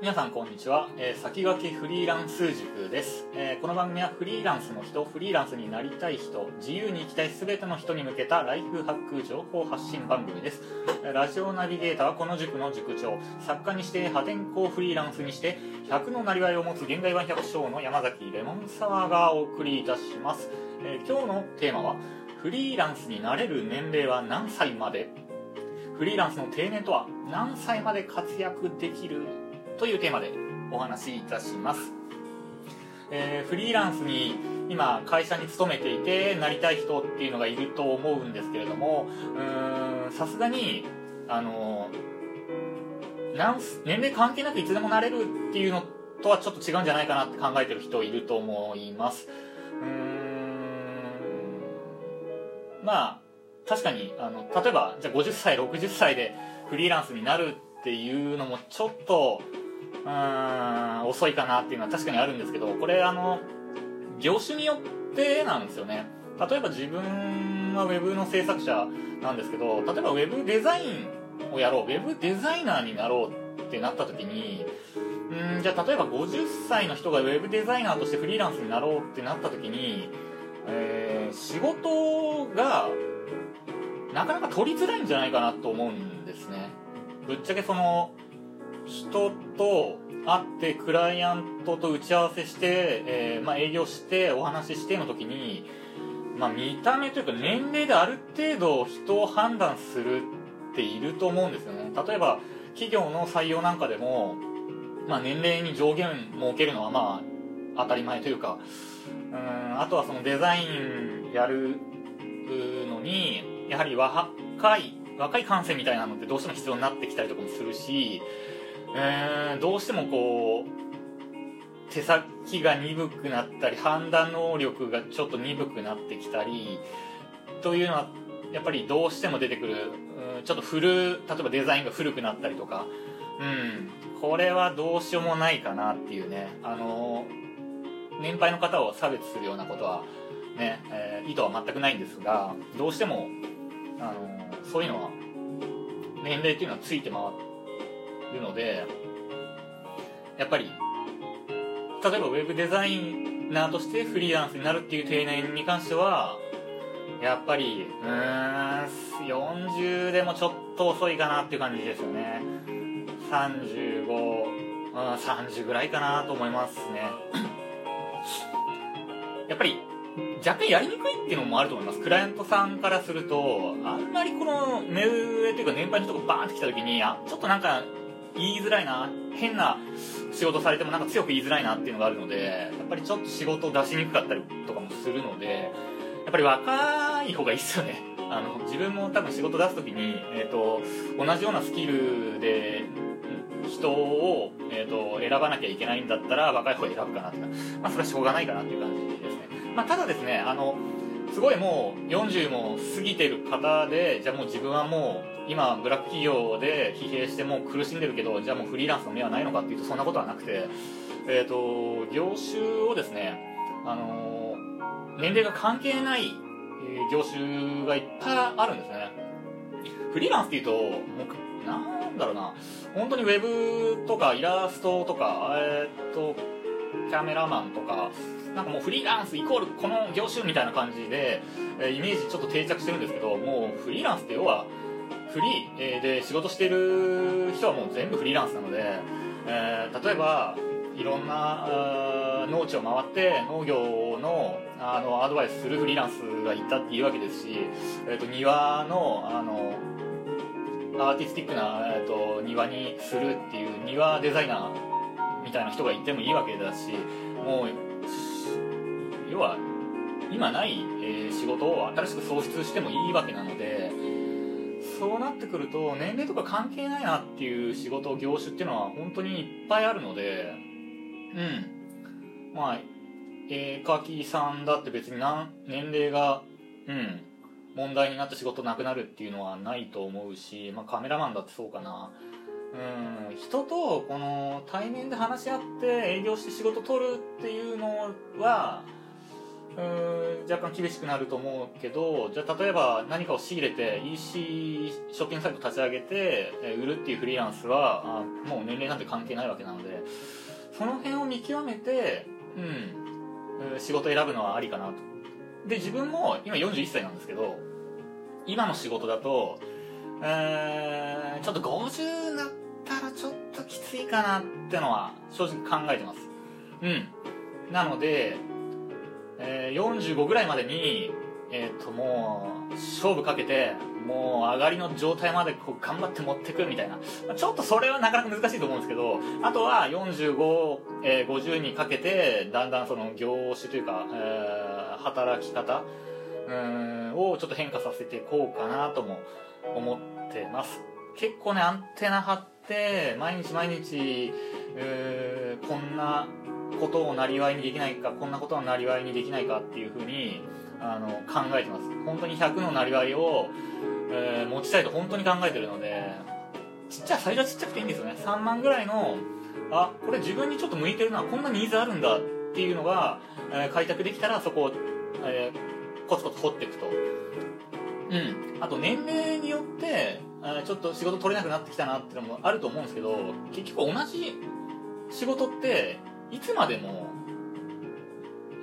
皆さんこんにちは、えー、先駆けフリーランス塾です、えー、この番組はフリーランスの人フリーランスになりたい人自由に生きたい全ての人に向けたライフハック情報発信番組です。ラジオナビゲーターはこの塾の塾長。作家にして破天荒フリーランスにして100のなりわいを持つ現代版百姓の山崎レモンサワーがお送りいたします、えー、今日のテーマはフリーランスになれる年齢は何歳まで？フリーランスの定年とは何歳まで活躍できるというテーマでお話しいたします、えー、フリーランスに今会社に勤めていてなりたい人っていうのがいると思うんですけれどもさすがにあの年齢関係なくいつでもなれるっていうのとはちょっと違うんじゃないかなって考えてる人いると思います。うんまあ確かにあの例えばじゃあ50歳60歳でフリーランスになるっていうのもちょっとうん遅いかなっていうのは確かにあるんですけどこれあの業種によってなんですよね。例えば自分は web の制作者なんですけど例えば web デザインをやろう web デザイナーになろうってなった時にうんじゃあ例えば50歳の人が web デザイナーとしてフリーランスになろうってなった時に、えー、仕事がなかなか取りづらいんじゃないかなと思うんですね。ぶっちゃけその人と会ってクライアントと打ち合わせして、えー、まあ、営業してお話ししての時に、まあ、見た目というか年齢である程度人を判断するっていると思うんですよね。例えば企業の採用なんかでも、まあ、年齢に上限設けるのはまあ当たり前というかうんあとはそのデザインやるのにやはり若い若い感性みたいなのってどうしても必要になってきたりとかもするしえー、どうしてもこう手先が鈍くなったり判断能力がちょっと鈍くなってきたりというのはやっぱりどうしても出てくる、うん、ちょっと古例えばデザインが古くなったりとか、うん、これはどうしようもないかなっていうねあの年配の方を差別するようなことはね、えー、意図は全くないんですがどうしてもあのそういうのは年齢っていうのはついて回ってるのでやっぱり例えばウェブデザイナーとしてフリーランスになるっていう定年に関してはやっぱりうーん40でもちょっと遅いかなっていう感じですよね。3530ぐらいかなと思いますね。やっぱり若干やりにくいっていうのもあると思います。クライアントさんからするとあんまりこの目上というか年配の人がバーンって来た時にあちょっとなんか言いづらいな変な仕事されてもなんか強く言いづらいなっていうのがあるのでやっぱりちょっと仕事を出しにくかったりとかもするのでやっぱり若い方がいいっすよね。あの自分も多分仕事出す時に、えーと、同じようなスキルで人を、えーと、選ばなきゃいけないんだったら若い方を選ぶかなってまあそれはしょうがないかなっていう感じですね、まあ、ただですねあのすごいもう40も過ぎてる方でじゃあもう自分はもう今ブラック企業で疲弊してもう苦しんでるけどじゃあもうフリーランスの目はないのかっていうとそんなことはなくて、えーと、業種をですね、あの、年齢が関係ない、業種がいっぱいあるんですね。フリーランスっていうともうなんだろうな。本当にウェブとかイラストとかえっ、ー、とキャメラマンとかなんかもうフリーランスイコールこの業種みたいな感じで、えイメージちょっと定着してるんですけどもうフリーランスって要はフリーで仕事してる人はもう全部フリーランスなので、えー、例えばいろんな農地を回って農業のあのアドバイスするフリーランスがいたっていうわけですし、えーと、庭のあのアーティスティックな、えーと、庭にするっていう庭デザイナーみたいな人がいてもいいわけだしもう要は今ない、え、仕事を新しく創出してもいいわけなのでそうなってくると年齢とか関係ないなっていう仕事業種っていうのは本当にいっぱいあるのでうん。まあ絵描きさんだって別に何年齢がうん問題になって仕事なくなるっていうのはないと思うし、まあ、カメラマンだってそうかな。うん人とこの対面で話し合って営業して仕事取るっていうのはうん若干厳しくなると思うけどじゃあ例えば何かを仕入れて EC ショッピングサイト立ち上げて売るっていうフリーランスはあもう年齢なんて関係ないわけなのでその辺を見極めて、うん、仕事選ぶのはありかなと。で自分も今41歳なんですけど今の仕事だと、えー、ちょっと50なったらちょっときついかなってのは正直考えてます。うん。なのでえー、45ぐらいまでに、えー、ともう勝負かけてもう上がりの状態までこう頑張って持ってくみたいな。ちょっとそれはなかなか難しいと思うんですけどあとは45、えー、50にかけてだんだんその業種というか、えー、働き方うんをちょっと変化させていこうかなとも思ってます。結構ねアンテナ張って毎日毎日こんなことをなりわいにできないかこんなことをなりわいにできないかっていうふうにあの考えてます。本当に100のなりわいを、えー、持ちたいと本当に考えてるのでちっちゃい最初はちっちゃくていいんですよね。3万ぐらいのあこれ自分にちょっと向いてるなこんなニーズあるんだっていうのが、えー、開拓できたらそこを、えー、コツコツ掘っていくと。うん。あと年齢によってちょっと仕事取れなくなってきたなっていうのもあると思うんですけど結局同じ仕事っていつまでも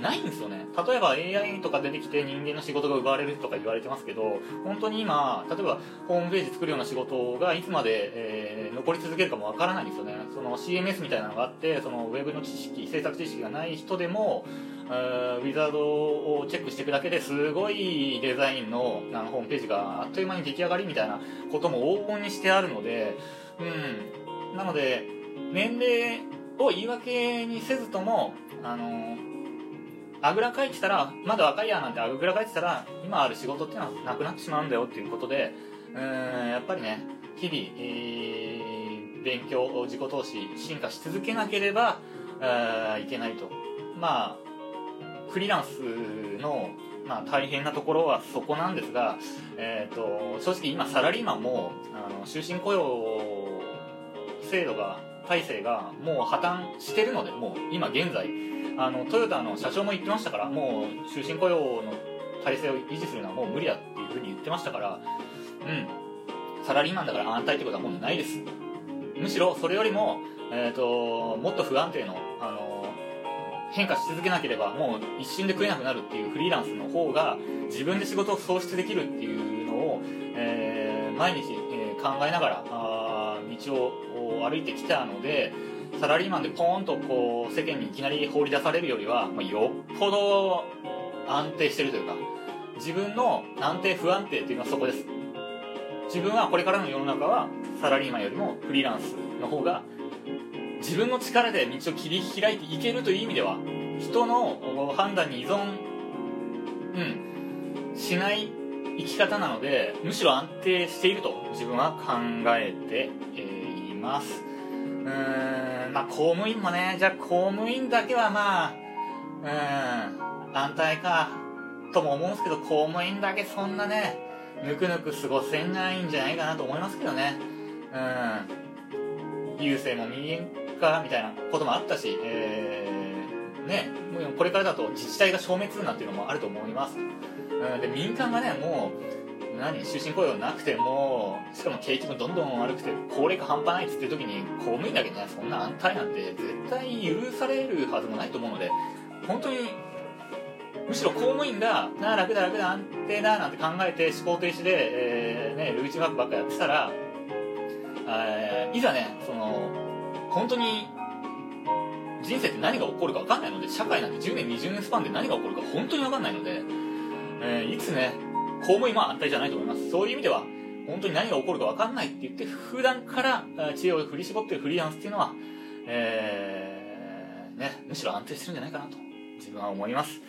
ないんですよね。例えば AI とか出てきて人間の仕事が奪われるとか言われてますけど本当に今例えばホームページ作るような仕事がいつまで、えー、残り続けるかもわからないんですよね。その CMS みたいなのがあってそのウェブの知識制作知識がない人でもウィザードをチェックしていくだけですごいデザインのあのホームページがあっという間に出来上がりみたいなことも黄金にしてあるのでうん。なので年齢を言い訳にせずともあのあぐらかいてたらまだ若いやなんてあぐらかいてたら今ある仕事っていうのはなくなってしまうんだよっていうことでうんやっぱりね日々、えー、勉強自己投資進化し続けなければいけないと。まあフリーランスのまあ、大変なところはそこなんですが、えーと、正直今サラリーマンもあの終身雇用制度が体制がもう破綻してるのでもう今現在。あのトヨタの社長も言ってましたからもう終身雇用の体制を維持するのはもう無理だっていうふうに言ってましたからうん。サラリーマンだから安泰ってことはもうないです。むしろそれよりも、えーと、もっと不安定の、あの変化し続けなければもう一瞬で食えなくなるっていうフリーランスの方が自分で仕事を創出できるっていうのを、えー、毎日、えー、考えながら道を歩いてきたのでサラリーマンでポーンとこう世間にいきなり放り出されるよりは、まあ、よっぽど安定してるというか自分の安定不安定っていうのはそこです。自分はこれからの世の中はサラリーマンよりもフリーランスの方が自分の力で道を切り開いていけるという意味では人の判断に依存、うん、しない生き方なのでむしろ安定していると自分は考えて、え、います。うーんまあ公務員もねじゃあ公務員だけはまあうん安泰かとも思うんですけど公務員だけそんなねぬくぬく過ごせないんじゃないかなと思いますけどね。うん郵政も民営化みたいなこともあったし、えー、ねこれからだと自治体が消滅なんていうのもあると思います。で民間がねもう何終身雇用なくてもしかも景気もどんどん悪くて高齢化半端ないっつってる時に公務員だけねそんな安泰なんて絶対許されるはずもないと思うので本当にむしろ公務員が「なあ楽だ楽だ安定だ」なんて考えて思考停止で、えーね、ルーチンワークばっかやってたら、え、いざねその本当に人生って何が起こるか分かんないので社会なんて10年20年スパンで何が起こるか本当に分かんないのでえー、いつね、公務員は安泰じゃないと思います。そういう意味では、本当に何が起こるか分かんないって言って、普段から知恵を振り絞ってるフリーランスっていうのは、えー、ね、むしろ安定してるんじゃないかなと、自分は思います。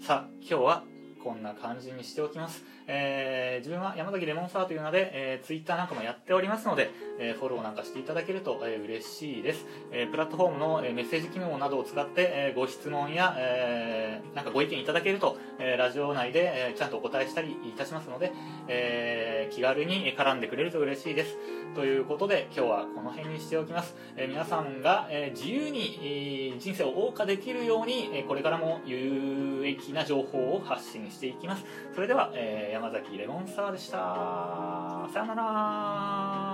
さあ、今日はこんな感じにしておきます。えー自分は山崎レモンサワーという名で、えー、ツイッターなんかもやっておりますので、えーフォローなんかしていただけると、えー嬉しいです。えープラットフォームの、えーメッセージ機能などを使って、えーご質問や、えーなんかご意見いただけると、えーラジオ内で、えーちゃんとお答えしたりいたしますので、えー気軽に絡んでくれると嬉しいです。ということで今日はこの辺にしておきます、えー皆さんが、えー自由に、えー人生を謳歌できるように、えーこれからも有益な情報を発信していきます。それでは、えー山崎レモンサワーでした。さよなら。